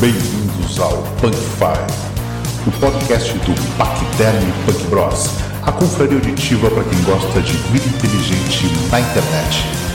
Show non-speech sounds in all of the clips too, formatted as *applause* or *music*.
Bem-vindos ao Punk Five, o podcast do Pacterm Punk Bros, a confraria auditiva para quem gosta de vida inteligente na internet.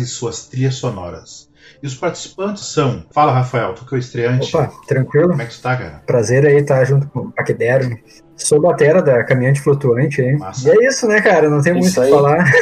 E suas trilhas sonoras. E os participantes são. Fala, Rafael, tu que é o estreante. Opa, tranquilo? Como é que tu tá, cara? Prazer aí estar junto com o Paquidermo. Sou batera da Caminhante Flutuante aí. Massa. E é isso, né, cara? Não tem muito o que falar. *laughs*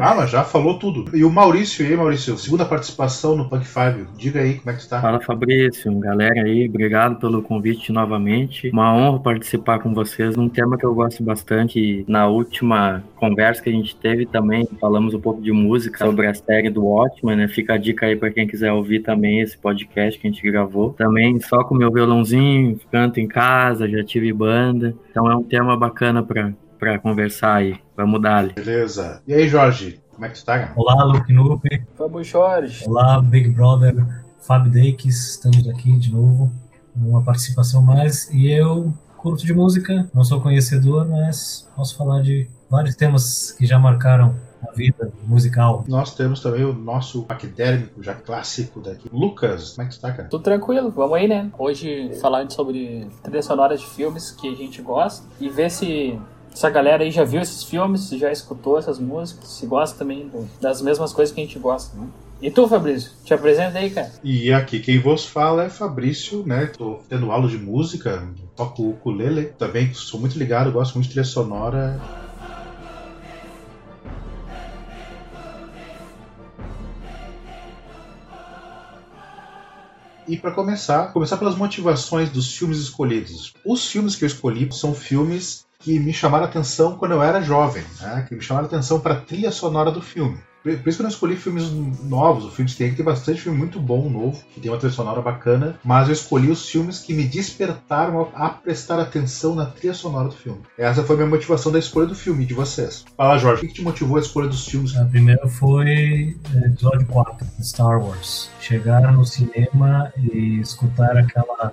Ah, mas já falou tudo. E o Maurício, e aí, Maurício? Segunda participação no Punk Five. Diga aí como é que tu tá. Fala Fabrício, galera aí, obrigado pelo convite novamente. Uma honra participar com vocês num tema que eu gosto bastante. Na última conversa que a gente teve também, falamos um pouco de música sobre a série do Watchmen, né? Fica a dica aí para quem quiser ouvir também esse podcast que a gente gravou. Também só com meu violãozinho, canto em casa, já tive banda. Então é um tema bacana para para conversar aí. Vamos dar ali. Beleza. E aí, Jorge? Como é que tu tá, cara? Olá, Luke Nupe. Vamos, Jorge. Olá, Big Brother. Fábio Dakes. Estamos aqui de novo. Uma participação mais. E eu curto de música. Não sou conhecedor, mas posso falar de vários temas que já marcaram a vida musical. Nós temos também o nosso paquidérmico, já clássico daqui. Lucas, como é que tu tá, cara? Tudo tranquilo, vamos aí, né? Hoje falando sobre trilhas sonoras de filmes que a gente gosta e ver se essa galera aí já viu esses filmes, se já escutou essas músicas, se gosta também das mesmas coisas que a gente gosta, né? E tu, Fabrício? Te apresenta aí, cara. E aqui quem vos fala é Fabrício, né? Tô tendo aula de música, toco ukulele. Também sou muito ligado, gosto muito de trilha sonora. E para começar, começar pelas motivações dos filmes escolhidos. Os filmes que eu escolhi são filmes que me chamaram atenção quando eu era jovem, né? que me chamaram atenção para a trilha sonora do filme. Por isso que eu não escolhi filmes novos, os filmes que tem, que tem bastante filme muito bom, novo, que tem uma trilha sonora bacana, mas eu escolhi os filmes que me despertaram a, prestar atenção na trilha sonora do filme. Essa foi a minha motivação da escolha do filme, de vocês. Fala, Jorge, o que, te motivou a escolha dos filmes? A primeira foi é, episódio 4 de Star Wars. Chegar no cinema e escutar aquela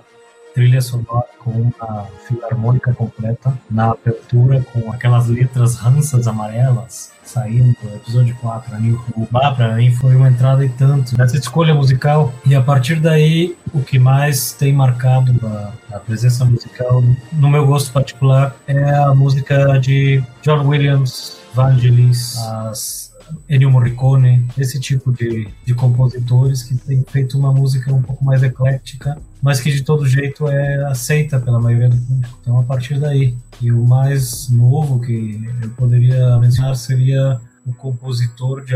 trilha sonora com uma filarmônica completa na abertura, com aquelas letras ransas amarelas saindo do episódio 4, A New Hope. Ah, pra mim foi uma entrada e tanto nessa escolha musical. E a partir daí, o que mais tem marcado a, a presença musical, no meu gosto particular, é a música de John Williams, Vangelis, as Ennio Morricone, esse tipo de, de compositores que tem feito uma música um pouco mais eclética, mas que de todo jeito é aceita pela maioria do público. Então, a partir daí. E o mais novo que eu poderia mencionar seria o compositor de,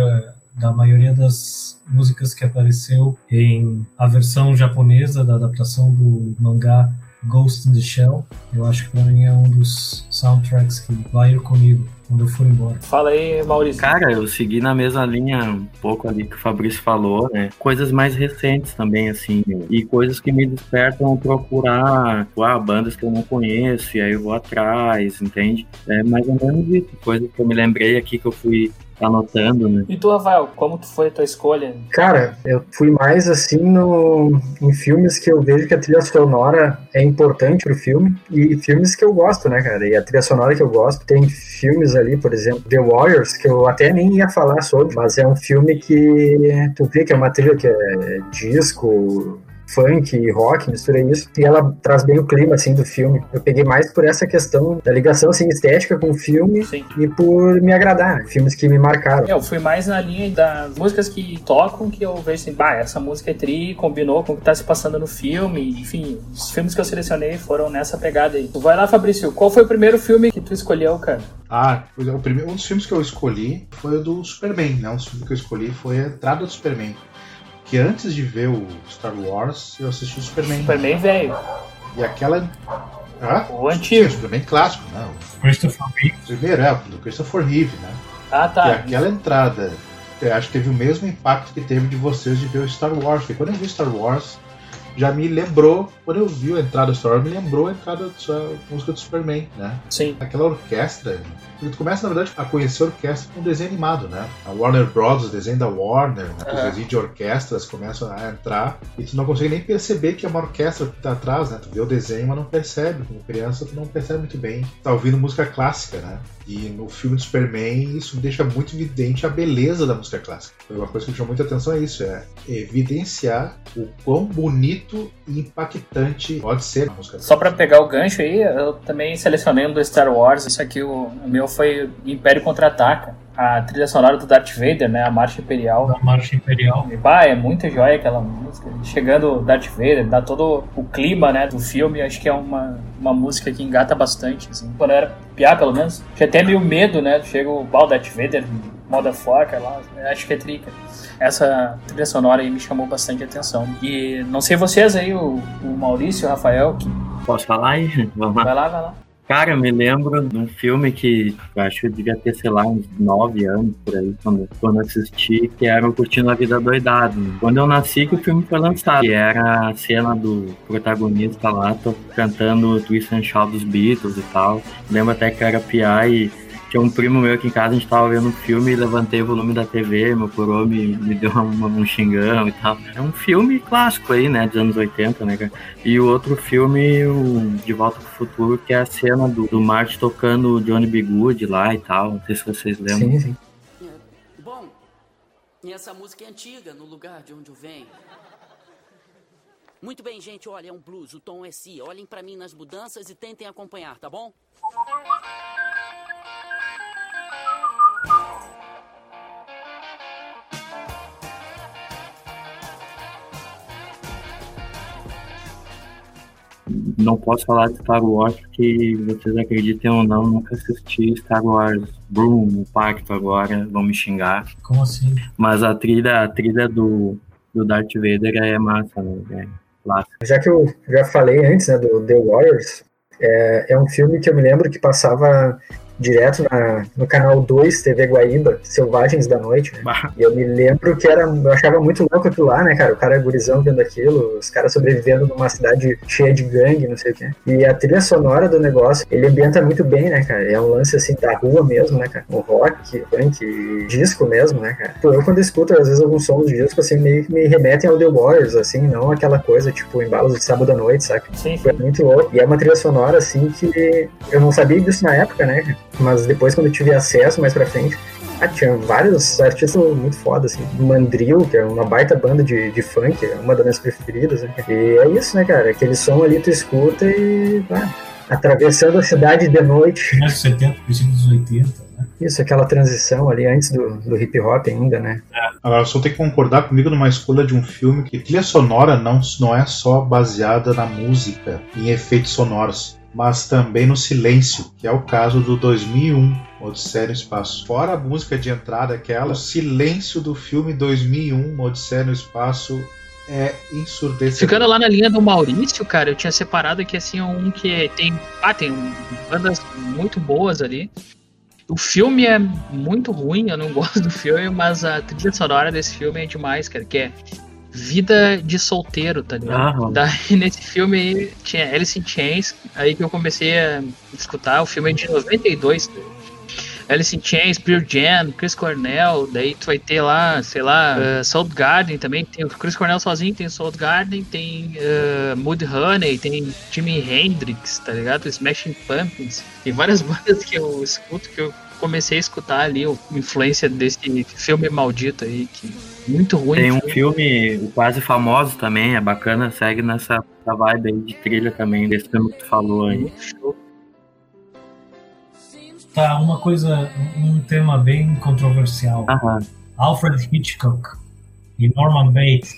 da maioria das músicas que apareceu em a versão japonesa da adaptação do mangá Ghost in the Shell. Eu acho que para mim é um dos soundtracks que vai ir comigo quando eu for embora. Fala aí, Maurício. Cara, eu segui na mesma linha um pouco ali que o Fabrício falou, né? Coisas mais recentes também, assim, e coisas que me despertam a procurar ah, bandas que eu não conheço, e aí eu vou atrás, entende? É mais ou menos isso, coisas que eu me lembrei aqui que eu fui anotando, né? E tu, Rafael, como que foi a tua escolha? Cara, eu fui mais assim no, em filmes que eu vejo que a trilha sonora é importante pro filme e filmes que eu gosto, né, cara? E a trilha sonora que eu gosto, tem filmes ali, por exemplo, The Warriors, que eu até nem ia falar sobre, mas é um filme que tu vê que é uma trilha que é disco, funk e rock, mistura isso, e ela traz bem o clima, assim, do filme. Eu peguei mais por essa questão da ligação, assim, estética com o filme Sim. e por me agradar, filmes que me marcaram. É, Eu fui mais na linha das músicas que tocam, que eu vejo assim, bah, essa música é tri, combinou com o que tá se passando no filme, enfim, os filmes que eu selecionei foram nessa pegada aí. Vai lá, Fabrício, qual foi o primeiro filme que tu escolheu, cara? Ah, pois é, o primeiro, um dos filmes que eu escolhi foi o do Superman, né? Um dos filmes que eu escolhi foi a entrada do Superman. Que antes de ver o Star Wars, eu assisti o Superman. Superman velho, E aquela. Hã? o antigo. o Superman clássico, né? Christopher Reeve. O primeiro é o do Christopher Reeve, né? Ah, E tá. aquela entrada acho que teve o mesmo impacto que teve de vocês de ver o Star Wars. Porque quando eu vi Star Wars, já me lembrou, quando eu vi a entrada do Star Wars, me lembrou a entrada da música do Superman, né? Sim. Aquela orquestra. Tu começa, na verdade, a conhecer a orquestra com um desenho animado, né? A Warner Bros., o desenho da Warner, né? os desenhos de orquestras começam a entrar e tu não consegue nem perceber que é uma orquestra que tá atrás, né? Tu vê o desenho, mas não percebe. Como criança, tu não percebe muito bem. Tá ouvindo música clássica, né? E no filme do Superman, isso deixa muito evidente a beleza da música clássica. Foi uma coisa que me chamou muita atenção é isso, é evidenciar o quão bonito e impactante pode ser a música Só para pegar o gancho aí, eu também selecionei um do Star Wars, isso aqui o, o foi Império Contra-Ataca a trilha sonora do Darth Vader, né? A Marcha Imperial. A Marcha Imperial. E, bah, é muito joia aquela música. Chegando o Darth Vader, dá todo o clima, né, do filme. Acho que é uma, uma música que engata bastante, assim. Quando eu era piá, pelo menos. Tinha até meio medo, né? Chega o Bal Darth Vader, motherfucker lá. Acho que é trica. Essa trilha sonora aí me chamou bastante atenção. E não sei vocês aí, o, o Maurício, o Rafael, que... Posso falar aí? *laughs* Vamos lá. Vai lá, vai lá. Cara, eu me lembro de um filme que eu acho que eu devia ter, sei lá, uns nove anos por aí, quando, quando assisti, que era o Curtindo a Vida Doidado. Quando eu nasci que o filme foi lançado, que era a cena do protagonista lá, cantando Twist and Shout dos Beatles e tal. Lembro até que era piar e tinha um primo meu aqui em casa, a gente tava vendo um filme e levantei o volume da TV, meu coroa me, me deu um, um xingão e tal. É um filme clássico aí, né, dos anos 80, né, E o outro filme, o De Volta pro Futuro, que é a cena do, do Marty tocando o Johnny B. Good lá e tal. Não sei se vocês lembram. Sim, sim. Bom, e essa música é antiga, no lugar de onde eu venho. Muito bem, gente, olha, é um blues, o tom é si. Olhem para mim nas mudanças e tentem acompanhar, tá bom? Não posso falar de Star Wars porque vocês acreditem ou não, nunca assisti Star Wars Broom, o Pacto agora, vão me xingar. Como assim? Mas a trilha, a trilha do, do Darth Vader é massa, né? É clássica. Já que eu já falei antes, né, do The Warriors, é, é um filme que eu me lembro que passava direto na, no canal 2 TV Guaíba, Selvagens da Noite, né? E eu me lembro que era, eu achava muito louco aquilo lá, né, cara? O cara gurizão vendo aquilo, os caras sobrevivendo numa cidade cheia de gangue, não sei o quê. E a trilha sonora do negócio, ele ambienta muito bem, né, cara? É um lance assim da rua mesmo, né, cara? O rock, funk, disco mesmo, né, cara? Pô, eu quando escuto às vezes alguns sons de disco, assim, meio que me remetem ao The Warriors, assim, não aquela coisa, tipo, embalos de sábado à noite, saca? Sim. Foi muito louco. E é uma trilha sonora, assim, que eu não sabia disso na época, né? Mas depois, quando eu tive acesso mais pra frente, ah, tinha vários artistas muito foda, assim. Mandril, que é uma baita banda de, de funk, é uma das minhas preferidas, né? E é isso, né, cara? Aquele som ali tu escuta e. Ah, atravessando a cidade de noite. Anos 70, princípio dos 80, né? Isso, aquela transição ali antes do, do hip hop ainda, né? Agora, só tem que concordar comigo numa escolha de um filme que trilha sonora não, não é só baseada na música, em efeitos sonoros mas também no silêncio, que é o caso do 2001, Odisseia no Espaço. Fora a música de entrada, aquela, o silêncio do filme 2001, Odisseia no Espaço, é ensurdecedor. Ficando lá na linha do Maurício, cara, eu tinha separado aqui assim um que tem, ah, tem bandas muito boas ali. O filme é muito ruim, eu não *laughs* gosto do filme, mas a trilha sonora desse filme é demais, cara, que é Vida de Solteiro, tá ligado? Aham. Daí *laughs* nesse filme aí tinha Alice in Chains, aí que eu comecei a escutar, o filme é de 92, tá? Alice in Chains, Pearl Jam, Chris Cornell, daí tu vai ter lá, sei lá, uh, Soundgarden também, tem o Chris Cornell sozinho, tem o Soundgarden, tem uh, Mudhoney, tem Jimi Hendrix, tá ligado? Smashing Pumpkins, tem várias *laughs* bandas que eu escuto que eu comecei a escutar ali, a influência desse filme maldito aí, que muito ruim. Tem um filme, o Quase Famoso também, é bacana, segue nessa, nessa vibe aí de trilha também, desse filme que tu falou aí. Tá, uma coisa, um tema bem controversial. Aham. Alfred Hitchcock e Norman Bates.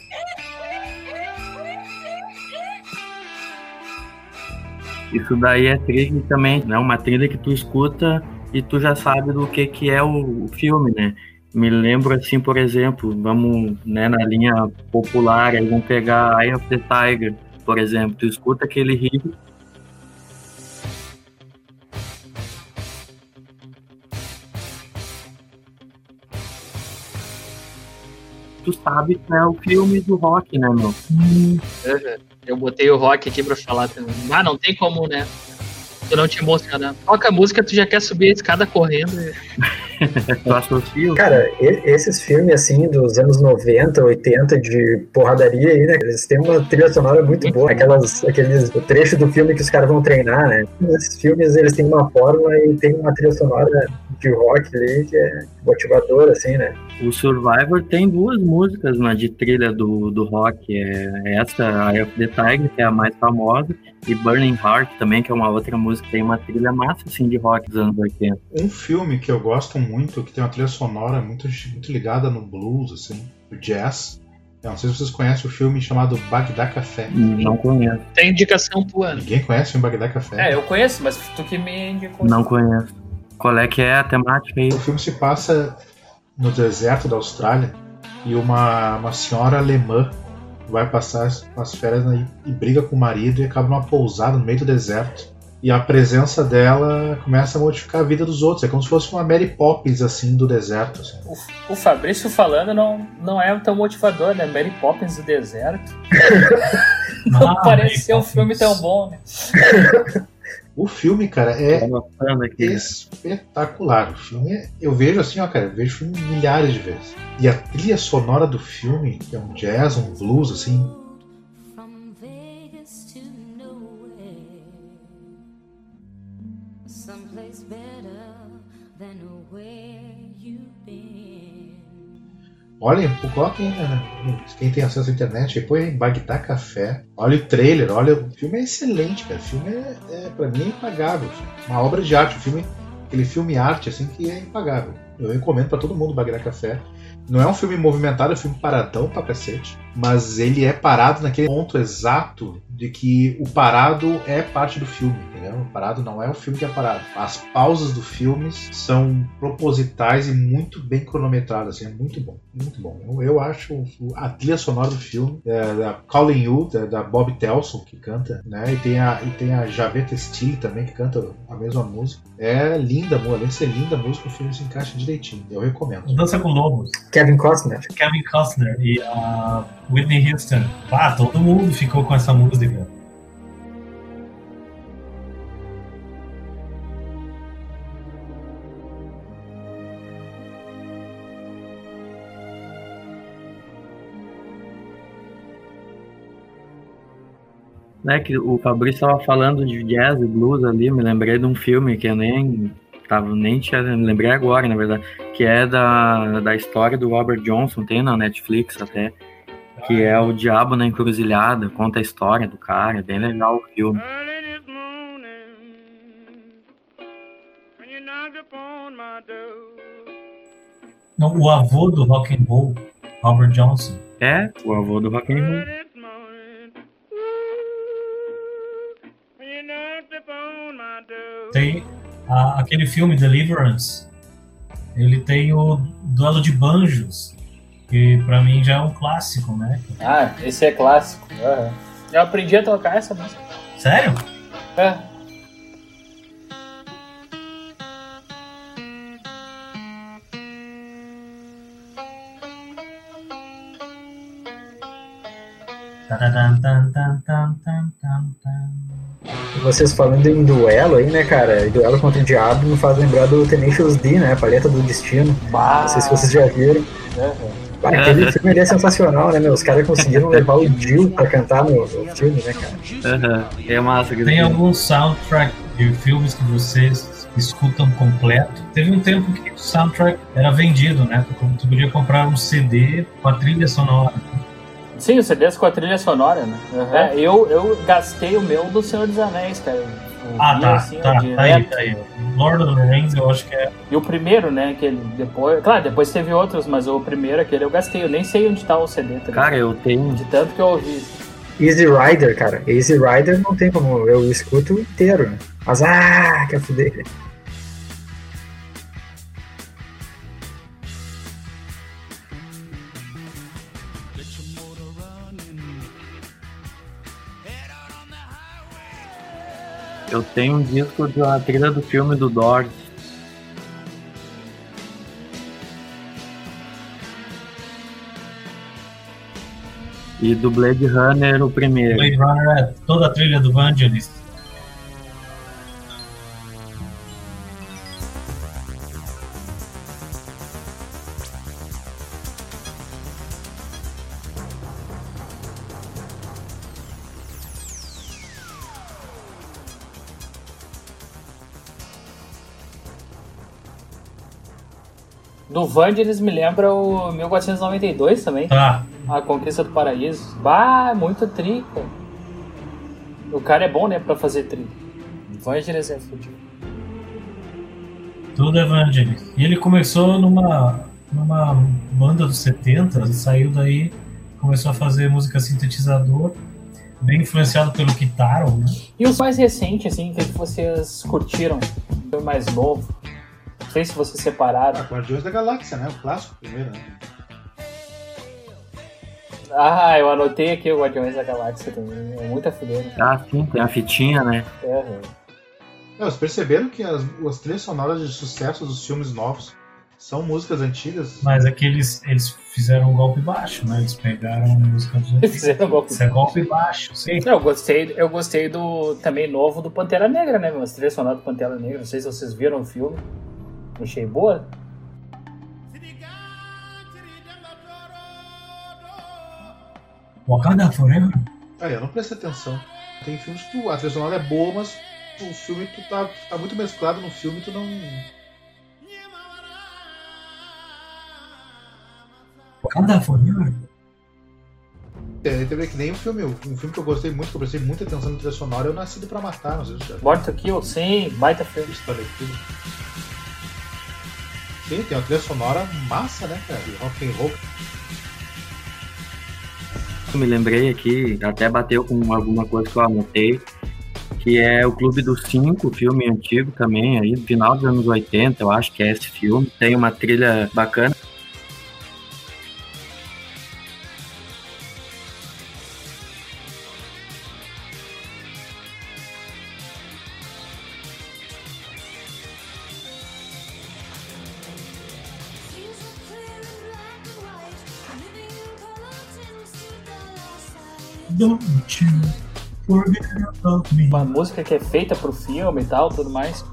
Isso daí é trilha também, né? Uma trilha que tu escuta e tu já sabe do que, que é o, o filme, né? Me lembro assim, por exemplo, vamos né, na linha popular, aí vamos pegar Eye of the Tiger, por exemplo. Tu escuta aquele riff, tu sabe que é o filme do rock, né, meu? Hum, Eu botei o rock aqui pra falar também. Ah, não tem como, né? Tu não te emocionar. Toca a música, tu já quer subir a escada correndo. *laughs* Associa? Cara, esses filmes, assim, dos anos 90, 80, de porradaria aí, né? Eles têm uma trilha sonora muito boa. Aquelas, aqueles o trecho do filme que os caras vão treinar, né? Esses filmes, eles têm uma fórmula e tem uma trilha sonora de rock ali que é motivadora, assim, né? O Survivor tem duas músicas né, de trilha do, do rock. É essa, Eye of the Tiger, que é a mais famosa, e Burning Heart também, que é uma outra música que tem uma trilha massa assim, de rock dos anos 80. Um filme que eu gosto muito, que tem uma trilha sonora muito, muito ligada no blues, assim, o jazz. Eu não sei se vocês conhecem o filme chamado Bagdá Café. Não conheço. Tem indicação pro ano. Ninguém conhece o Bagdá Café? É, eu conheço, mas tu que me indicou. Não conheço. Qual é que é a temática aí? O filme se passa no deserto da Austrália e uma, uma senhora alemã vai passar as, as férias na- e briga com o marido e acaba numa pousada no meio do deserto. E a presença dela começa a modificar a vida dos outros. É como se fosse uma Mary Poppins, assim, do deserto. assim. O, o Fabrício falando não, não é tão motivador, né? Mary Poppins do deserto. *laughs* Não Ah, parece ser um filme tão bom, né? *laughs* O filme, cara, é aqui. espetacular. O filme, é- eu vejo assim, ó, cara, eu vejo o filme milhares de vezes. E a trilha sonora do filme, que é um jazz, um blues, assim, Olhem, coloquem, quem tem acesso à internet, aí põe Bagdá Café, olha o trailer, olha, o filme é excelente, cara, o filme é, é pra mim é impagável, uma obra de arte, um filme, aquele filme arte, assim, que é impagável. Eu recomendo pra todo mundo Bagdá Café. Não é um filme movimentado, é um filme paradão pra cacete, mas ele é parado naquele ponto exato de que o parado é parte do filme, entendeu? O parado não é o filme que é parado. As pausas do filme são propositais e muito bem cronometradas, assim, é muito bom, muito bom. Eu, eu acho a trilha sonora do filme, é, da Calling You, da, da Bob Telson, que canta, né? E tem a, e tem a Javeta Steele também, que canta a mesma música. É linda, amor. Além de ser linda a música, o filme se encaixa direitinho. Eu recomendo. Dança com Lobos, Kevin Costner. Kevin Costner e a Whitney Houston. Ah, todo mundo ficou com essa música. né, que o Fabrício estava falando de jazz e blues ali, me lembrei de um filme que eu nem tava nem tinha, lembrei agora, na verdade, que é da, da história do Robert Johnson, tem na Netflix até, que é o Diabo na Encruzilhada, conta a história do cara, é bem legal o filme. Não, o avô do rock and roll, Robert Johnson. É, o avô do rock and roll. Tem a- aquele filme Deliverance. Ele tem o duelo de banjos, que pra mim já é um clássico, né? Ah, esse é clássico. Aham. Eu aprendi a tocar essa música. Sério? É. Vocês falando em duelo aí, né, cara? Duelo contra o diabo me faz lembrar do Tenacious D, né? Paleta do Destino. Não sei se vocês já viram. Ah, aquele filme ali é sensacional, né, meu? Os caras conseguiram levar o Jill pra cantar no, no filme, né, cara? Aham, É massa. aquele Tem algum soundtrack de filmes que vocês escutam completo? Teve um tempo que o soundtrack era vendido, né? Tu podia comprar um CD com a trilha sonora. Sim, os CDs com a trilha sonora, né? É, eu, eu gastei o meu do Senhor dos Anéis, cara. Eu Ah, tá, assim, tá, tá aí, tá aí. Lord of the Rings eu acho que é E o primeiro, né? Que ele depois. Claro, depois teve outros, mas o primeiro, aquele eu gastei. Eu nem sei onde tá o CD, tá? Cara, eu tenho. De tanto que eu ouvi. Easy Rider, cara. Easy Rider não tem como. Eu escuto inteiro, né? Mas, ah, quer fuder. Eu tenho um disco de uma trilha do filme do Doors. E do Blade Runner, o primeiro. Blade Runner, toda a trilha do Vangelis. Do Vangelis me lembra o 1492 também. Tá. A Conquista do Paraíso. Bah, muito trica. O cara é bom, né, pra fazer tri. Vangelis é fudido. Tudo Evangelis. E ele começou numa, numa banda dos 70 e saiu daí, começou a fazer música sintetizador, bem influenciado pelo Kitaro, né? E os mais recentes, assim, que vocês curtiram? Foi mais novo. Não sei se vocês Ah, separaram. Guardiões da Galáxia, né? O clássico primeiro, né? Ah, eu anotei aqui o Guardiões da Galáxia também. É muita fileira. Ah, sim, tem a fitinha, né? É, Não, vocês perceberam que as, as trilhas sonoras de sucesso dos filmes novos são músicas antigas? Mas é que eles, fizeram um golpe baixo, né? Eles pegaram a música dos *laughs* antigos. Fizeram um golpe. Isso é golpe baixo, sim. Eu gostei, eu gostei do também novo do Pantera Negra, né? Mas trilha sonora do Pantera Negra. Não sei se vocês viram o filme. Achei boa. Wakanda Forever? Ah, eu não prestei atenção. Tem filmes que tu, a trilha sonora é boa, mas o filme tu tá, tá muito mesclado no filme tu não. Wakanda Forever? É, teve que nem um filme, um filme que eu gostei muito, que eu prestei muita atenção na trilha sonora, o Nascido pra Matar, não sei se já Morto Kill, sim, baita filme. história aqui. Sim, tem uma trilha sonora massa, né, cara? De rock and roll. Me lembrei aqui, até bateu com alguma coisa que eu anotei, que é o Clube dos Cinco, filme antigo também, aí, final dos anos 80, eu acho que é esse filme. Tem uma trilha bacana. Don't you forget about me. Uma música que é feita pro filme e tal, tudo mais.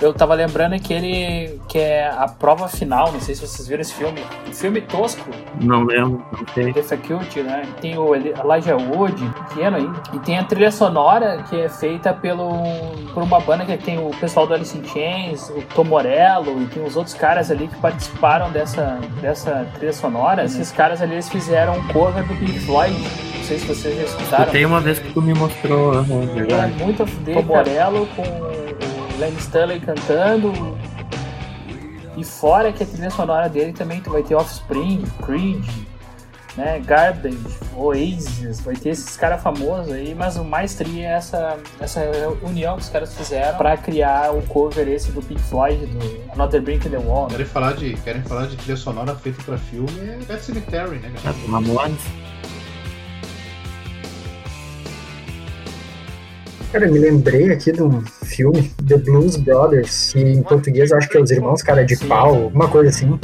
Eu tava lembrando aquele que é a prova final, não sei se vocês viram esse filme. Um filme tosco, Não lembro, não sei. Faculty, né? Tem o Eli- Elijah Wood, pequeno ainda. E tem a trilha sonora que é feita pelo, por uma banda que tem o pessoal do Alice in Chains, o Tom Morello, e tem os outros caras ali que participaram dessa, dessa trilha sonora. Esses caras ali, eles fizeram um cover do Pink Floyd. Não sei se vocês já escutaram. Tem uma vez que tu me mostrou, Ele é muito a fuder, Tom Morello com o Len Stanley cantando. E fora que a trilha sonora dele também tu vai ter Offspring, Creed, né, Garbage, Oasis, vai ter esses caras famosos aí, mas o mais tri é essa, essa união que os caras fizeram pra criar o cover esse do Pink Floyd, do Another Brick in the Wall. Querem falar de, querem falar de trilha sonora feita pra filme, é Pet Cemetery, né, cara? Cara, me lembrei aqui de um filme, The Blues Brothers, que em português eu acho que é Os Irmãos Cara de. Pau, alguma coisa assim.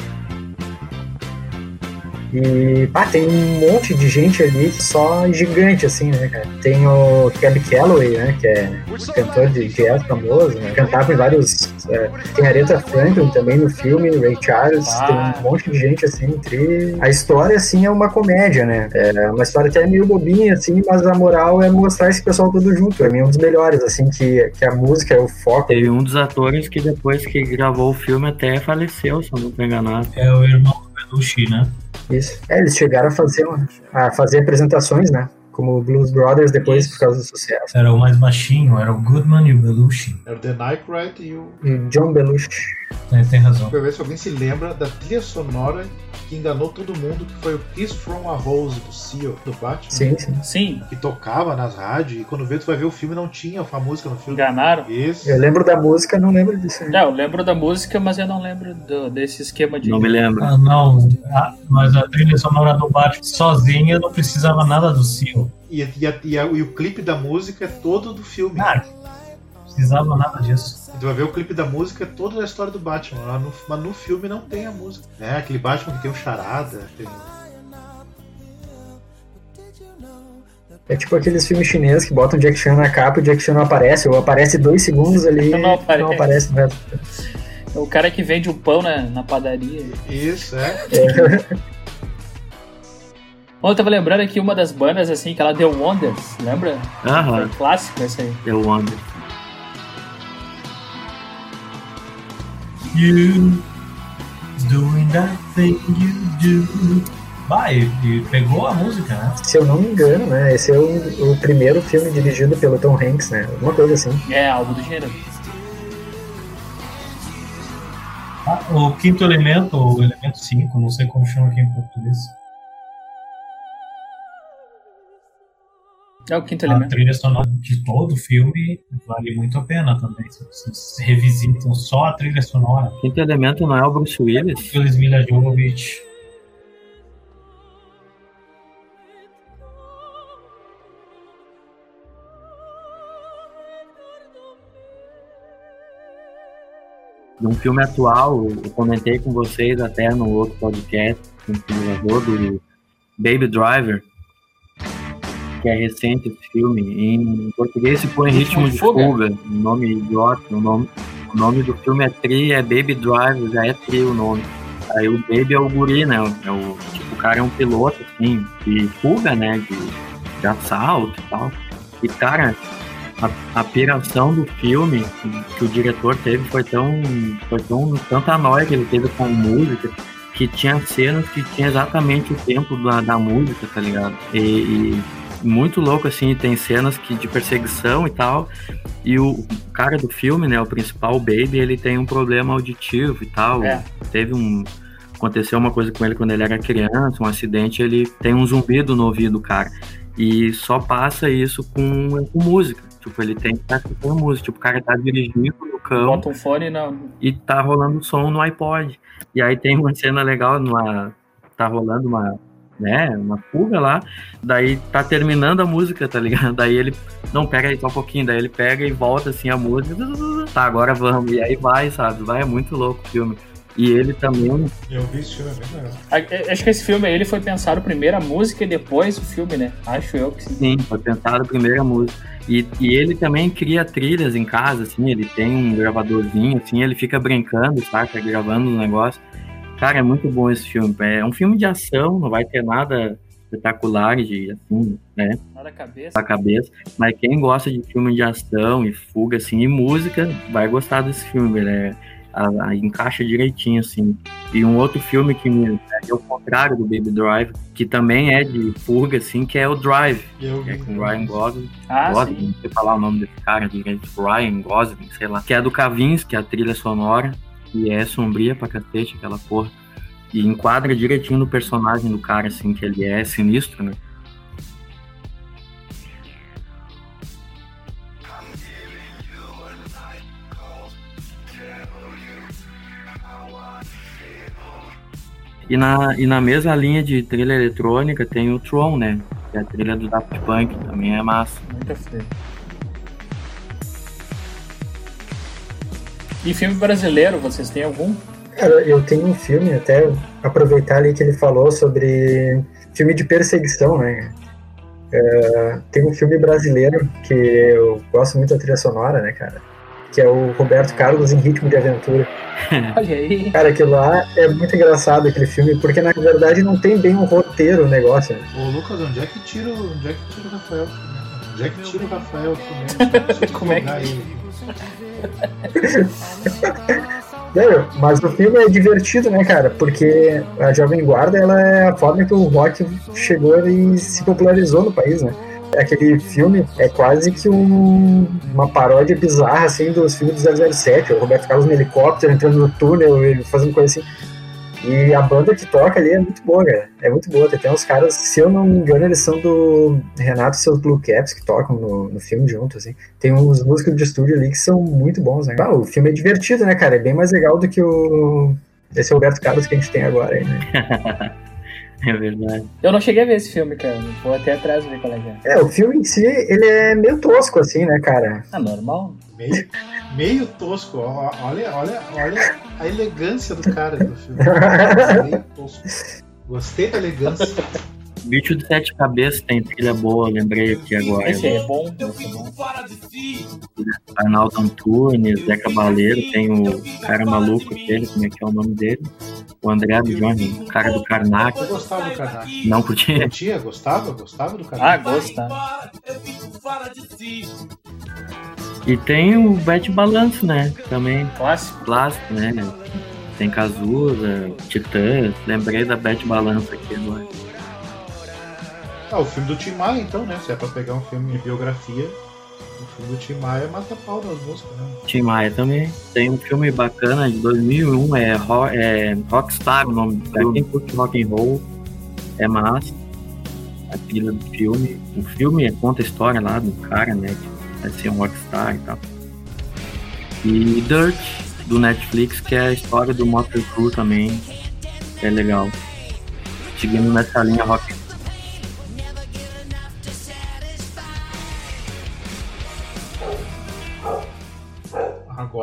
E, pá, tem um monte de gente ali só gigante, assim, né, cara? Tem o Kelly Calloway, né, que é cantor de jazz famoso, né? Cantava em vários... é, tem Aretha Franklin também no filme, Ray Charles, Ah. tem um monte de gente, assim, entre... A história, assim, é uma comédia, né? É uma história até meio bobinha, assim, mas a moral é mostrar esse pessoal todo junto. Pra mim é um dos melhores, assim, que, que a música é o foco. Teve um dos atores que depois que gravou o filme até faleceu, se eu não tô enganado. É o irmão do Belushi, né? Isso. É, eles chegaram a fazer, a fazer apresentações, né? Como Blues Brothers depois por causa do sucesso. Era o mais baixinho, era o Goodman e o Belushi. Era o The Nycrite e o. E John Belushi. É, tem razão. Pra ver se alguém se lembra da trilha sonora que enganou todo mundo, que foi o Kiss from a Rose do Seal, do Batman. Sim, sim. Sim, Que tocava nas rádios, e quando vê, tu vai ver o filme, não tinha a música no filme. enganaram. Isso. Eu lembro da música, não lembro disso. Não, eu lembro da música, mas eu não lembro do- desse esquema de. Não me lembro. Ah, não, ah, mas a trilha sonora do Batman sozinha não precisava nada do Seal. E, e, a- e a- e o clipe da música é todo do filme. Ah, não precisava nada disso. Tu vai ver o clipe da música, é toda da história do Batman. Lá no- mas no filme não tem a música. É aquele Batman que tem o charada. Tem... É tipo aqueles filmes chineses que botam Jack Chan na capa e o Jack Chan não aparece, ou aparece dois segundos ali *laughs* Não não aparece. não aparece no resto. É o cara que vende o pão na, na padaria. Isso, é. *laughs* Bom, eu tava lembrando aqui uma das bandas, assim, que ela deu Wonders, lembra? Foi Aham, clássico esse aí. eu Wonder. You doing that thing you do. Vai, e pegou a música, né? Se eu não me engano, né? Esse é o, o primeiro filme dirigido pelo Tom Hanks, né? Alguma coisa assim. É, algo do gênero. Ah, o quinto elemento, ou elemento 5, não sei como chama aqui em português. É o quinto A elemento. trilha sonora de todo o filme vale muito a pena também. Se vocês revisitam só a trilha sonora. Quinto elemento não é o Bruce Willis? Feliz Mila Jovovich. de um filme atual, eu comentei com vocês até no outro podcast, com o gravou, do Baby Driver, que é recente esse filme. Em português se põe Ritmo Ritmo de Fuga. Fuga, um nome idiota, o nome, o nome do filme é Tri, é Baby Driver, já é Tri o nome. Aí o Baby é o guri, né? É o, tipo, o cara é um piloto, assim, de fuga, né? De, de assalto e tal. E, cara, a, a piração do filme que, que o diretor teve foi tão. Foi tão. tanta noia que ele teve com música que tinha cenas que tinha exatamente o tempo da, da música, tá ligado? E, e muito louco, assim, tem cenas que, de perseguição e tal. E o cara do filme, né, o principal, o Baby, ele tem um problema auditivo e tal. É. Teve um. Aconteceu uma coisa com ele quando ele era criança, um acidente, ele tem um zumbido no ouvido do cara. E só passa isso com, com música. Tipo, ele tem que estar escutando música. Tipo, o cara tá dirigindo no cão Bota um fone na. e tá rolando som no iPod. E aí tem uma cena legal, numa, tá rolando uma, né, uma fuga lá, daí tá terminando a música, tá ligado? Daí ele, não, pega aí só um pouquinho, daí ele pega e volta assim a música, tá, agora vamos, e aí vai, sabe? Vai, é muito louco o filme. E ele também, Eu vi esse filme, é. A- Acho que esse filme aí ele foi pensado primeiro a música e depois o filme, né? Acho eu que sim. sim, foi pensado a primeira música. E, e ele também cria trilhas em casa, assim, ele tem um gravadorzinho, assim, ele fica brincando, saca? Gravando um negócio. Cara, é muito bom esse filme. É um filme de ação, não vai ter nada espetacular de, assim, né? Nada cabeça. na cabeça. Mas quem gosta de filme de ação e fuga, assim, e música, vai gostar desse filme, né? A, a- encaixa direitinho, assim. E um outro filme que me é o contrário do Baby Drive, que também é de fuga, assim, que é o Drive, Eu que é com o Ryan Gosling. Ah, Gosling, sim. não sei falar o nome desse cara direito, Ryan Gosling, sei lá. Que é do Kavinsky, a trilha sonora, e é sombria pra cacete, aquela porra. E enquadra direitinho no personagem do cara, assim, que ele é sinistro, né? E na, e na mesma linha de trilha eletrônica tem o Tron, né? Que é a trilha do Daft Punk, também é massa. Muito feio. E filme brasileiro, vocês têm algum? Cara, eu tenho um filme, até aproveitar ali que ele falou sobre filme de perseguição, né? É, tem um filme brasileiro que eu gosto muito da trilha sonora, né, cara? Que é o Roberto Carlos em Ritmo de Aventura. *laughs* Olha aí. Cara, aquilo lá é muito engraçado, aquele filme, porque na verdade não tem bem um roteiro o negócio. né? Ô, Lucas, onde é que tira, o- onde é que tira o Rafael? Onde é que tira o Rafael *laughs* primeiro? Preciso Como é que- *laughs* mas o filme é divertido, né, cara? Porque a Jovem Guarda ela é a forma que o rock chegou e se popularizou no país, né? Aquele filme é quase que um- uma paródia bizarra, assim, dos filmes do 007. O Roberto Carlos no helicóptero, entrando no túnel e fazendo coisa assim. E a banda que toca ali é muito boa, cara. É muito boa. Tem uns caras, se eu não me engano, eles são do Renato e seus Blue Caps que tocam no, no filme junto, assim. Tem uns músicos de estúdio ali que são muito bons, né? Ah, o filme é divertido, né, cara? É bem mais legal do que o. Esse Roberto Carlos que a gente tem agora aí, né? *laughs* É verdade. Eu não cheguei a ver esse filme, cara. Vou até atrás ver qual é que é. É, o filme em si, ele é meio tosco, assim, né, cara? Ah, normal. Meio, meio tosco. Olha, olha, olha a elegância do cara do filme. *laughs* Meio tosco. Gostei da elegância. Bicho de Sete Cabeças tem trilha boa, lembrei aqui agora. Esse aí é bom, esse é bom. Arnaldo Antunes, Zé Cabaleiro, tem o cara maluco aquele, como é que é o nome dele? O André do Johnny, o cara do Karnak. Eu gostava do Karnak. Não curtia? Curtia? Gostava? Gostava do Ah, Karnak? gosta. E tem o Bet Balanço, né? Também Clássico. clássico, né? Tem Cazuza, Titãs. Lembrei da Bet Balanço aqui agora. Ah, o filme do Tim Maia, então, né? Se é pra pegar um filme de biografia, o filme do Tim Maia mata pau nas músicas, né? Tim Maia também. Tem um filme bacana de 2001, é, Ro é Rockstar o nome. Pra quem curte rock and roll, é massa. A trilha do filme. O filme conta a história lá do cara, né? Que vai ser um rockstar e tal. E Dirt, do Netflix, que é a história do Motley Crue também. É legal. Seguindo nessa linha rock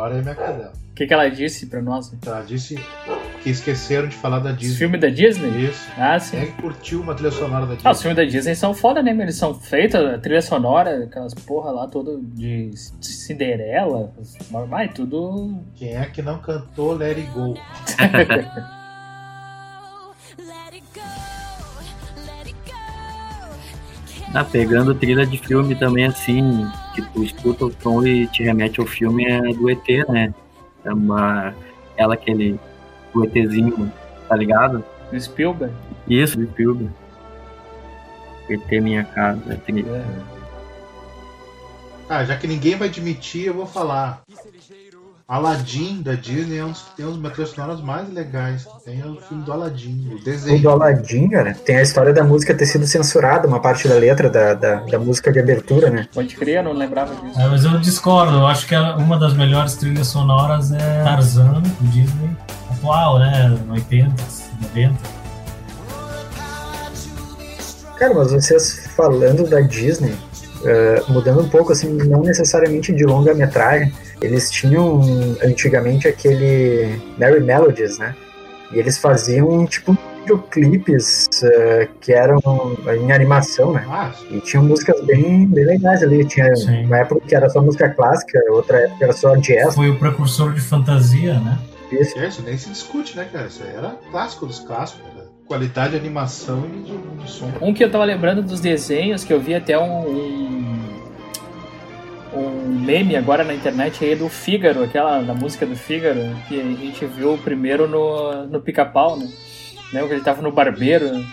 Agora é minha cadela. O que, que ela disse pra nós? Ela disse que esqueceram de falar da Os Disney. filmes da Disney? Isso. Ah, sim. Quem é que curtiu uma trilha sonora da Ah, Disney? os filmes da Disney são foda, né? Eles são feitos, a trilha sonora, aquelas porra lá, todo de Cinderela, mas tudo. Quem é que não cantou Let It Go? Let it go, let it go. Tá pegando trilha de filme também, assim, que tu escuta o som e te remete ao filme é do ET, né? É uma. Ela aquele. O ETzinho, tá ligado? Do Spielberg. Isso, de filme. ET Minha Casa. é. Ah, já que ninguém vai admitir, eu vou falar. Aladdin da Disney é um dos que tem os trilhas sonoras mais legais. Tem o filme do Aladdin, o O desenho. do Aladdin, cara, tem a história da música ter sido censurada, uma parte da letra da, da, da música de abertura, né? Pode crer, eu não lembrava disso. É, mas eu discordo, eu acho que a- uma das melhores trilhas sonoras é Tarzan, do Disney, atual, né? 80, 90. Cara, mas vocês falando da Disney, eh, mudando um pouco, assim, não necessariamente de longa-metragem, eles tinham antigamente aquele Merry Melodies, né? E eles faziam, tipo, videoclipes eh, que eram em animação, né? Ah, E tinham músicas bem, bem legais ali. Tinha Sim. uma época que era só música clássica, outra época era só jazz. Foi o precursor de fantasia, né? Isso. é, isso nem se discute, né, cara? Isso aí era clássico dos clássicos. Era qualidade de animação e de, de som. Um que eu tava lembrando dos desenhos, que eu vi até um, um, um meme agora na internet aí do Fígaro, aquela da música do Fígaro, que a gente viu primeiro no, no pica-pau, né? Lembra que ele tava no barbeiro? né?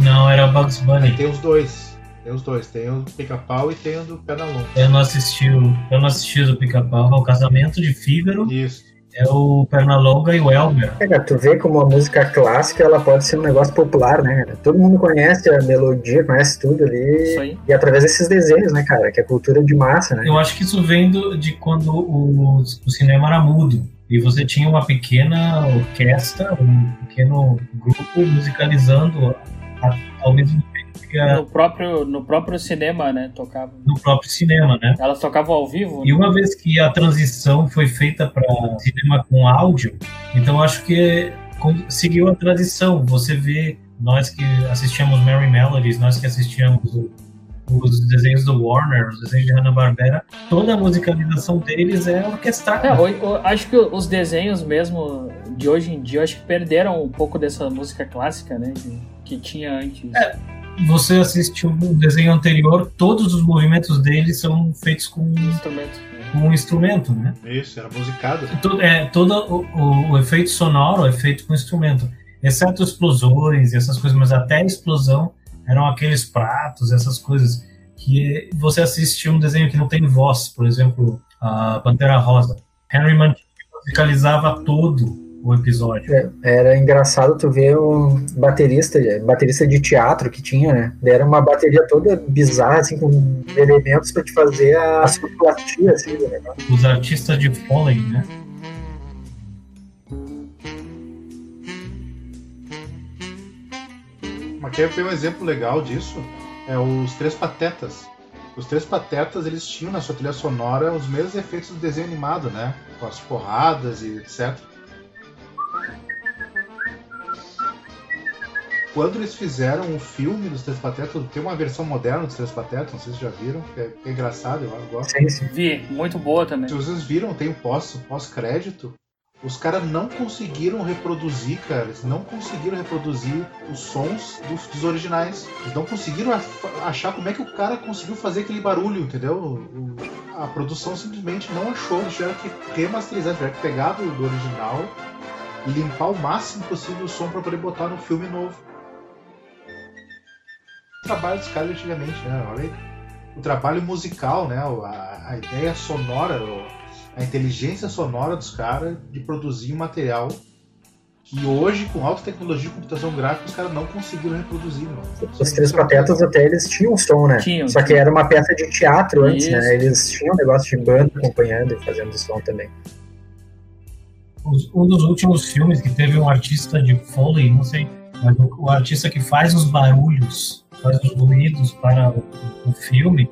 Não, era Bugs Bunny. Tem os dois. Tem os dois. Tem o pica-pau e tem o do Pernalonga. Eu não assisti o, eu não assisti o Pica-Pau, é o Casamento de Fígaro, Isso. é o Pernalonga e o Elmer. Cara, tu vê como a música clássica ela pode ser um negócio popular, né? cara? Todo mundo conhece a melodia, conhece tudo ali. Isso aí. E através desses desenhos, né, cara? Que é cultura de massa, né? Eu acho que isso vem do- de quando o, o cinema era mudo. E você tinha uma pequena orquestra, um pequeno grupo musicalizando ao mesmo No próprio, no próprio cinema, né? Tocava. no próprio cinema, né? Elas tocavam ao vivo. E uma vez que a transição foi feita para cinema com áudio, então acho que con- seguiu a tradição. Você vê, nós que assistíamos Mary Melodies, nós que assistíamos o- os desenhos do Warner, os desenhos de Hanna-Barbera, toda a musicalização deles é orquestrada. É, hoje- eu acho que os desenhos mesmo de hoje em dia, eu acho que perderam um pouco dessa música clássica, né? de- que tinha antes. Você assistiu o desenho anterior, todos os movimentos deles são feitos com, Instrumentos. com um instrumento, né? Isso, era musicado. né? todo, é, todo o, o- o efeito sonoro é feito com instrumento, exceto explosões e essas coisas, mas até a explosão eram aqueles pratos, essas coisas que você assiste um desenho que não tem voz, por exemplo, a Pantera Rosa. Henry Mancini musicalizava todo o episódio. É, Era engraçado tu ver um baterista, baterista de teatro que tinha, né? Era uma bateria toda bizarra, assim, com elementos pra te fazer a sonoplastia, assim, negócio. Os artistas de Foley, né? Mas quer ver um exemplo legal disso? É os Três Patetas. Os Três Patetas, eles tinham na sua trilha sonora os mesmos efeitos do desenho animado, né? Com as porradas e etc. Quando eles fizeram o filme dos Três Patetas, tem uma versão moderna dos Três Patetas, não sei se vocês já viram, que é, que é engraçado, eu gosto. Sim, sim. Vi, muito boa também. Se vocês viram, tem o pós- pós-crédito. os caras não conseguiram reproduzir, cara. Eles não conseguiram reproduzir os sons dos, dos originais. Eles não conseguiram ach- achar como é que o cara conseguiu fazer aquele barulho, entendeu? O- a produção simplesmente não achou. Eles tiveram que remasterizar, tiveram que pegar do, do original e limpar o máximo possível o som para poder botar no filme novo. O trabalho dos caras antigamente, né? Olha aí. O trabalho musical, né? A, a ideia sonora, a inteligência sonora dos caras de produzir um material que hoje, com alta tecnologia de computação gráfica, os caras não conseguiram reproduzir. Mano. Os Três Patetas até eles tinham som, né? Tinham, Só que era uma peça de teatro antes, Isso. né? Eles tinham um negócio de banda acompanhando e fazendo som também. Um dos últimos filmes que teve um artista de Foley, não sei, mas o, o artista que faz os barulhos, faz os ruídos para o, o filme,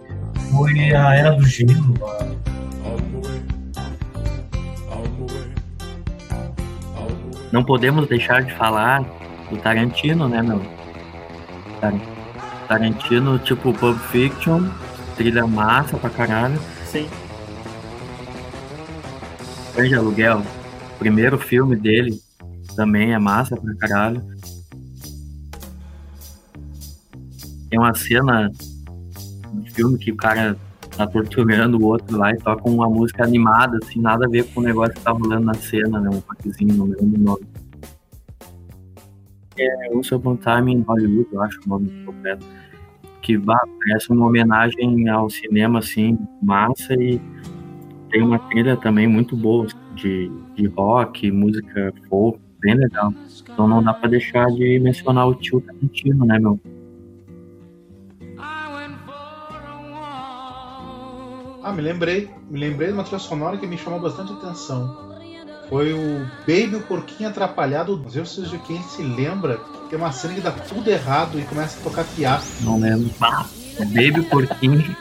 foi a Era do Gelo. a- Não podemos deixar de falar do Tarantino, né, meu? Tar- Tarantino, tipo Pulp Fiction, trilha massa pra caralho. Sim. Cães de Aluguel, primeiro filme dele, também é massa pra caralho. Tem uma cena do filme que o cara tá torturando o outro lá e toca uma música animada, assim, nada a ver com o negócio que tá rolando na cena, né? Um rockzinho, não lembro o nome. É Once Upon Time in Hollywood, eu acho o nome completo. Que parece uma homenagem ao cinema, assim, massa e tem uma trilha também muito boa de, de rock, música folk, bem legal. Então não dá pra deixar de mencionar o tio Tarantino, né, meu? Ah, me lembrei. Me lembrei de uma trilha sonora que me chamou bastante atenção. Foi o Baby o Porquinho Atrapalhado. Não sei se quem se lembra. que Tem uma cena que dá tudo errado e começa a tocar piada. Não lembro. Ah, Baby Porquinho.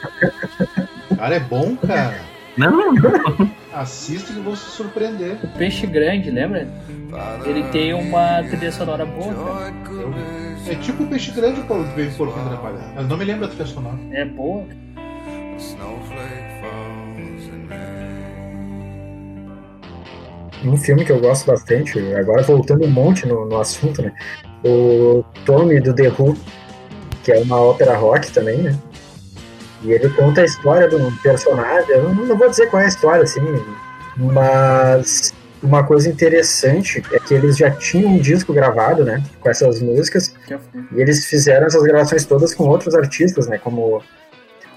Cara, é bom, cara. Não, Assista que vão se surpreender. O Peixe Grande, lembra? Ele tem uma trilha sonora boa, cara. É tipo o Peixe Grande o Baby o Porquinho Atrapalhado. Eu não me lembro da trilha sonora. É boa. Um filme que eu gosto bastante, agora voltando um monte no, no assunto, né? O Tommy do The Who, que é uma ópera rock também, né? E ele conta a história de um personagem, eu não, não vou dizer qual é a história, assim, mas uma coisa interessante é que eles já tinham um disco gravado, né? Com essas músicas, e eles fizeram essas gravações todas com outros artistas, né? Como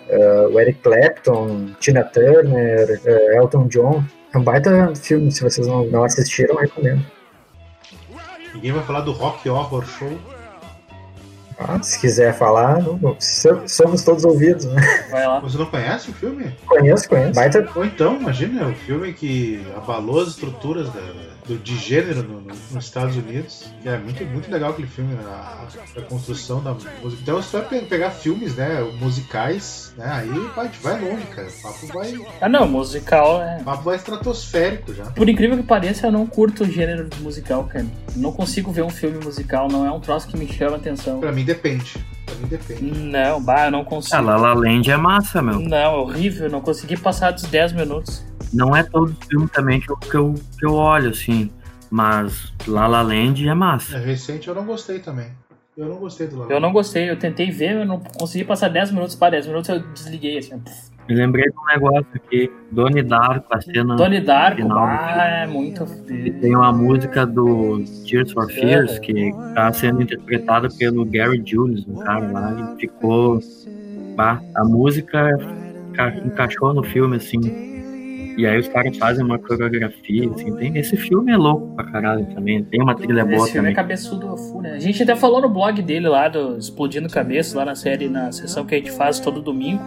eh, o Eric Clapton, Tina Turner, eh, Elton John. É um baita filme, se vocês não, não assistiram, recomendo. Ninguém vai falar do Rock Horror Show. Ah, se quiser falar, somos todos ouvidos, né? Vai lá. Você não conhece o filme? Conheço, conheço. Baita Ou então, imagina, o filme que abalou as estruturas da- do, de gênero no- no- nos Estados Unidos. Que é muito, muito legal aquele filme, né? a, a construção da música. Então, se você vai pe- pegar filmes, né, musicais, né, aí vai, vai longe, cara. O papo vai, o Ah, não, musical é. papo vai estratosférico já. Por incrível que pareça, eu não curto o gênero de musical, cara. Não consigo ver um filme musical, não é um troço que me chama atenção. Pra mim depende. Pra mim depende. Não, bah, eu não consigo. a La La Land é massa, meu. Não, é horrível, não consegui passar dos 10 minutos. Não é todo filme também que eu, que eu, que eu olho, assim. Mas La La Land é massa. É recente eu não gostei também. Eu não gostei do La La Eu não Land. gostei, eu tentei ver, eu não consegui passar 10 minutos para 10 minutos, eu desliguei assim. Me lembrei de um negócio aqui. Donnie Darko, a cena. Tony Darko, final ah, é muito. Tem uma música do Tears for Fears que tá sendo interpretada pelo Gary Jules, um cara lá, e ficou. Bah, a música enca- encaixou no filme, assim. E aí os caras fazem uma coreografia, assim. Tem, esse filme é louco pra caralho também. Tem uma trilha boa Esse filme é também. cabeçudo a full, né? A gente até falou no blog dele lá, do Explodindo Cabeça, lá na série, na sessão que a gente faz todo domingo.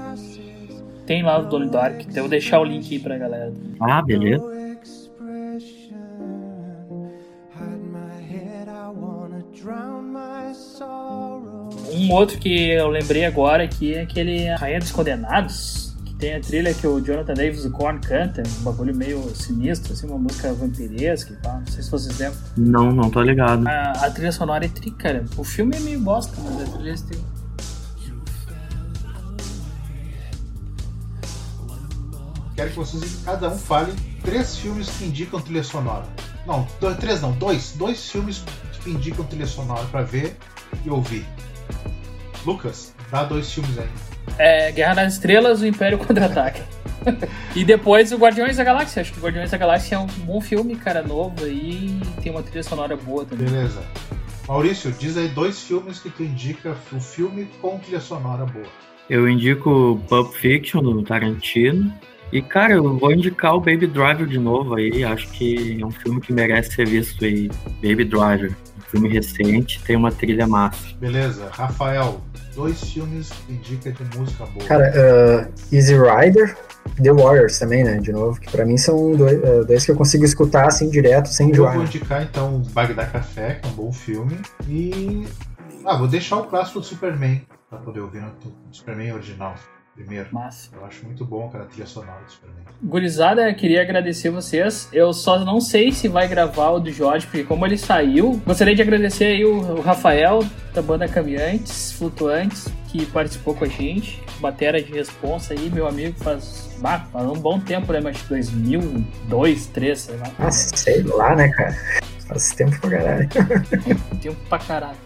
Tem lá o Donnie Dark, então eu vou deixar o link aí pra galera. Ah, beleza. Um outro que eu lembrei agora aqui é aquele Rainha dos Condenados, que tem a trilha que o Jonathan Davis do Korn canta, um bagulho meio sinistro, assim, uma música vampiresca e tal. Não sei se vocês lembram. Não, não tô ligado. A, a trilha sonora é tri, cara. O filme é meio bosta, mas a trilha é tri. Quero que vocês, cada um, fale três filmes que indicam trilha sonora. Não, dois, três não, dois. Dois filmes que indicam trilha sonora pra ver e ouvir. Lucas, dá dois filmes aí. É Guerra nas Estrelas, o Império Contra-Ataque. *laughs* e depois o Guardiões da Galáxia. Acho que o Guardiões da Galáxia é um bom filme, cara, novo aí e tem uma trilha sonora boa também. Beleza. Maurício, diz aí dois filmes que tu indica o filme com trilha sonora boa. Eu indico Pulp Fiction do Tarantino. E, cara, eu vou indicar o Baby Driver de novo aí. Acho que é um filme que merece ser visto aí. Baby Driver. Um filme recente, tem uma trilha massa. Beleza. Rafael, dois filmes indica de música boa. Cara, uh, Easy Rider, The Warriors também, né? De novo, que pra mim são dois, uh, dois que eu consigo escutar assim direto, sem Eu enjoar. vou indicar então Bagdá Café, que é um bom filme. E. Ah, vou deixar o clássico do Superman pra poder ouvir no no Superman original primeiro. Massa. Eu acho muito bom cara, a trilha sonora do Superman. Gurizada, queria agradecer vocês. Eu só não sei se vai gravar o do Jorge, porque como ele saiu, gostaria de agradecer aí o, Rafael, da banda Caminhantes Flutuantes, que participou com a gente. Batera de responsa aí, meu amigo, faz, bah, faz um bom tempo, né? Mas 2002, 2003, sei lá. Ah, sei lá, né, cara? Faz tempo pra caralho. Tempo pra caralho.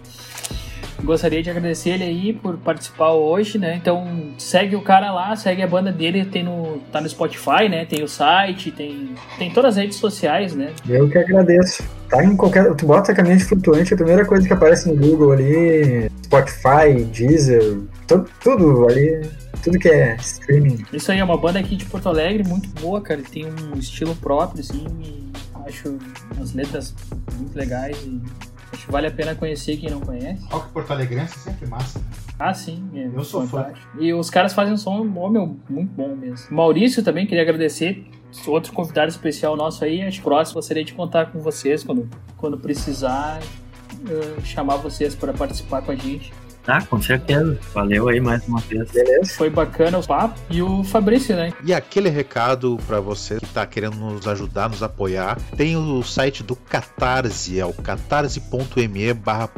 Gostaria de agradecer ele aí por participar hoje, né? Então segue o cara lá, segue a banda dele, tem no, tá no Spotify, né? Tem o site, tem, tem todas as redes sociais, né? Eu que agradeço. Tá em qualquer. Tu bota caminho de flutuante, a primeira coisa que aparece no Google ali, Spotify, Deezer, tu- tudo ali. Tudo que é streaming. Isso aí é uma banda aqui de Porto Alegre muito boa, cara. Tem um estilo próprio, assim, e acho as letras muito legais e acho que vale a pena conhecer quem não conhece. Rock Porto Alegrense é sempre massa. né? Ah, sim. É Eu sou fã. E os caras fazem um som, oh, meu, muito bom mesmo. Maurício também, queria agradecer. Outro convidado especial nosso aí, acho que próximo gostaria de contar com vocês quando, quando precisar, eh, chamar vocês para participar com a gente. Tá, com certeza. Valeu aí mais uma vez. Beleza? Foi bacana o papo. E o Fabrício, né? E aquele recado para você que está querendo nos ajudar, nos apoiar, tem o site do Catarse, é o catarse.me barra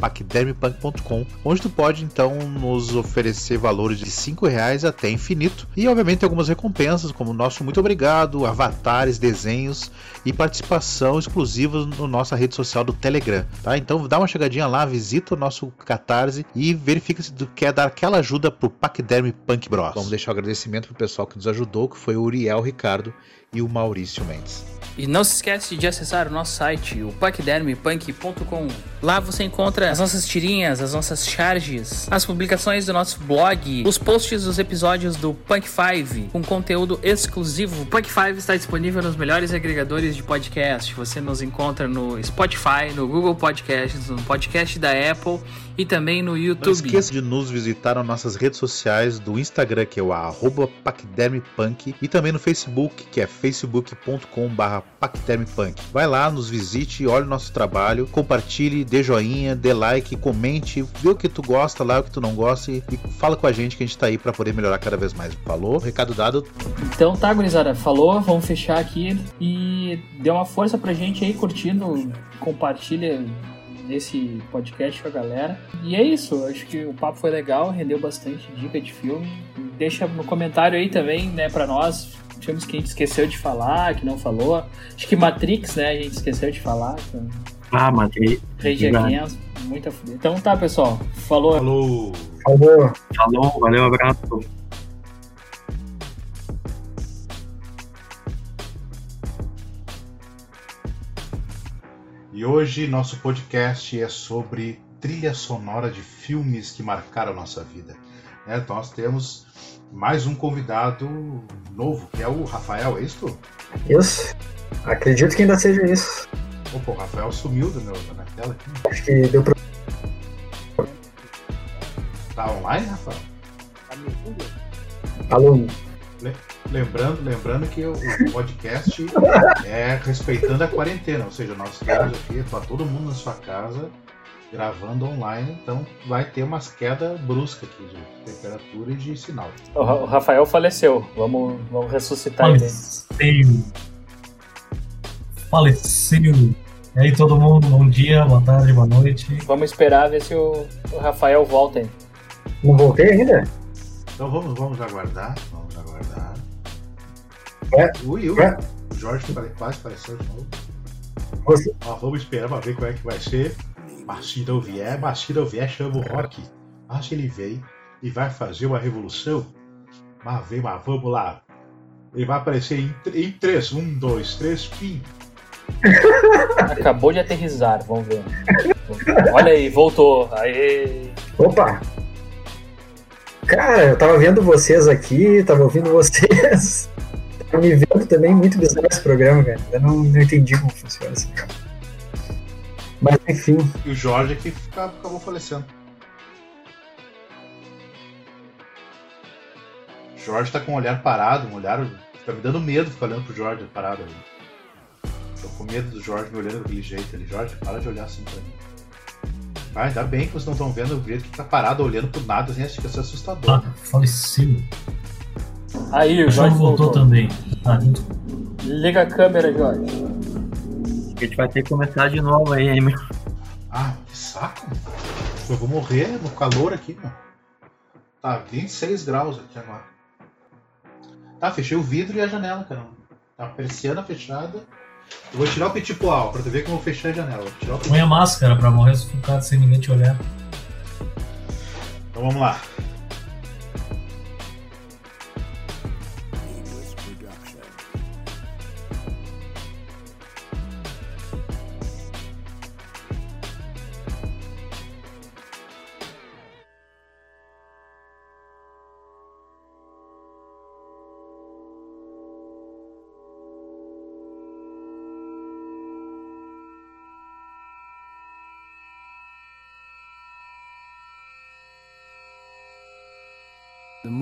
onde tu pode então nos oferecer valores de 5 reais até infinito. E obviamente algumas recompensas, como nosso muito obrigado, avatares, desenhos e participação exclusiva no nossa rede social do Telegram, tá? Então dá uma chegadinha lá, visita o nosso Catarse e verifica se tu quer dar aquela ajuda pro Paquiderme Punk Bros. Vamos deixar o agradecimento pro pessoal que nos ajudou, que foi o Uriel Ricardo e o Maurício Mendes. E não se esquece de acessar o nosso site, o paquidermepunk.com. Lá você encontra as nossas tirinhas, as nossas charges, as publicações do nosso blog, os posts dos episódios do Punk 5, com conteúdo exclusivo. O Punk 5 está disponível nos melhores agregadores de podcast. Você nos encontra no Spotify, no Google Podcasts, no podcast da Apple e também no Não YouTube. esqueça de nos visitar nas nossas redes sociais do Instagram, que é o arroba e também no Facebook, que é facebook.com barra paquidermepunk. Vai lá, nos visite, olhe o nosso trabalho, compartilhe, dê joinha, dê like, comente, vê o que tu gosta lá, o que tu não gosta e, e fala com a gente que a gente tá aí para poder melhorar cada vez mais. Falou? Recado dado. Então tá, gurizada, falou, vamos fechar aqui e dê uma força pra gente aí, curtindo, compartilha esse podcast com a galera. E é isso, acho que o papo foi legal, rendeu bastante dica de filme. Deixa no comentário aí também, né, pra nós, filmes que a gente esqueceu de falar, que não falou. Acho que Matrix, né, a gente esqueceu de falar. Então, Ah, matei. Rage Against, muita foda. Então tá, pessoal, falou. Falou! Falou. Falou, valeu, abraço. E hoje nosso podcast é sobre trilha sonora de filmes que marcaram a nossa vida. né? Então nós temos mais um convidado novo, que é o Rafael, é isso? Isso. Acredito que ainda seja isso. Opa, o Rafael sumiu do meu, da minha tela aqui. Acho que deu pra. Tá online, Rafael? Alô. Lembrando, lembrando que o o podcast é respeitando a quarentena, ou seja, nós temos aqui, tá todo mundo na sua casa, gravando online, então vai ter umas quedas bruscas aqui de temperatura e de sinal. O Ra- o Rafael faleceu. Vamos, vamos ressuscitar ele. Faleceu. Faleceu. E aí, todo mundo, bom dia, boa tarde, boa noite. Vamos esperar ver se o, o Rafael volta aí. Não voltei ainda? Então vamos, vamos aguardar. É, Ui, ui, é. o Jorge quase apareceu de novo. Você- Ó, vamos esperar pra ver como é que vai ser. Machida vier, Machida vier, chama o Rock. Acho ele vem e vai fazer uma revolução. Mas vem, mas vamos lá. Ele vai aparecer em, em três. Um, dois, três, pim. *laughs* Acabou de aterrissar, vamos ver. Olha aí, voltou. Aê. Opa! Cara, eu tava vendo vocês aqui, tava ouvindo vocês. Tava me vendo também muito bizarro esse programa, cara. Eu não, não entendi como funciona esse programa. Mas enfim, E o Jorge que fica- acabou falecendo. Jorge tá com um olhar parado, um olhar. Tá me dando medo ficar olhando pro Jorge parado ali. Tô com medo do Jorge me olhando daquele jeito ali. Jorge, para de olhar assim pra mim. Vai, ainda bem que vocês não estão vendo o jeito que tá parado olhando pro nada, assim, fica assustador. Ah, faleceu. Aí, o Jorge voltou voltou. também. Muito Liga a câmera, Jorge. A gente vai ter que começar de novo aí, hein, meu? Ah, que saco! Eu vou morrer no calor aqui, meu. Tá 26 graus aqui agora. Tá, fechei o vidro e a janela, cara. Tá a persiana fechada. Eu vou tirar o petit pois, pra tu ver como eu fechei a janela. Vou tirar o petit Põe a máscara pra morrer sufocado sem ninguém te olhar. Então vamos lá.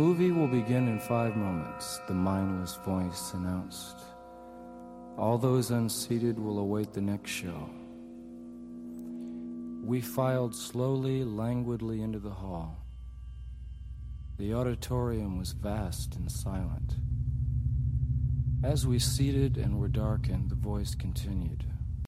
Movie will begin in five moments, the mindless voice announced. All those unseated will await the next show. We filed slowly, languidly into the hall. The auditorium was vast and silent. As we seated and were darkened, the voice continued.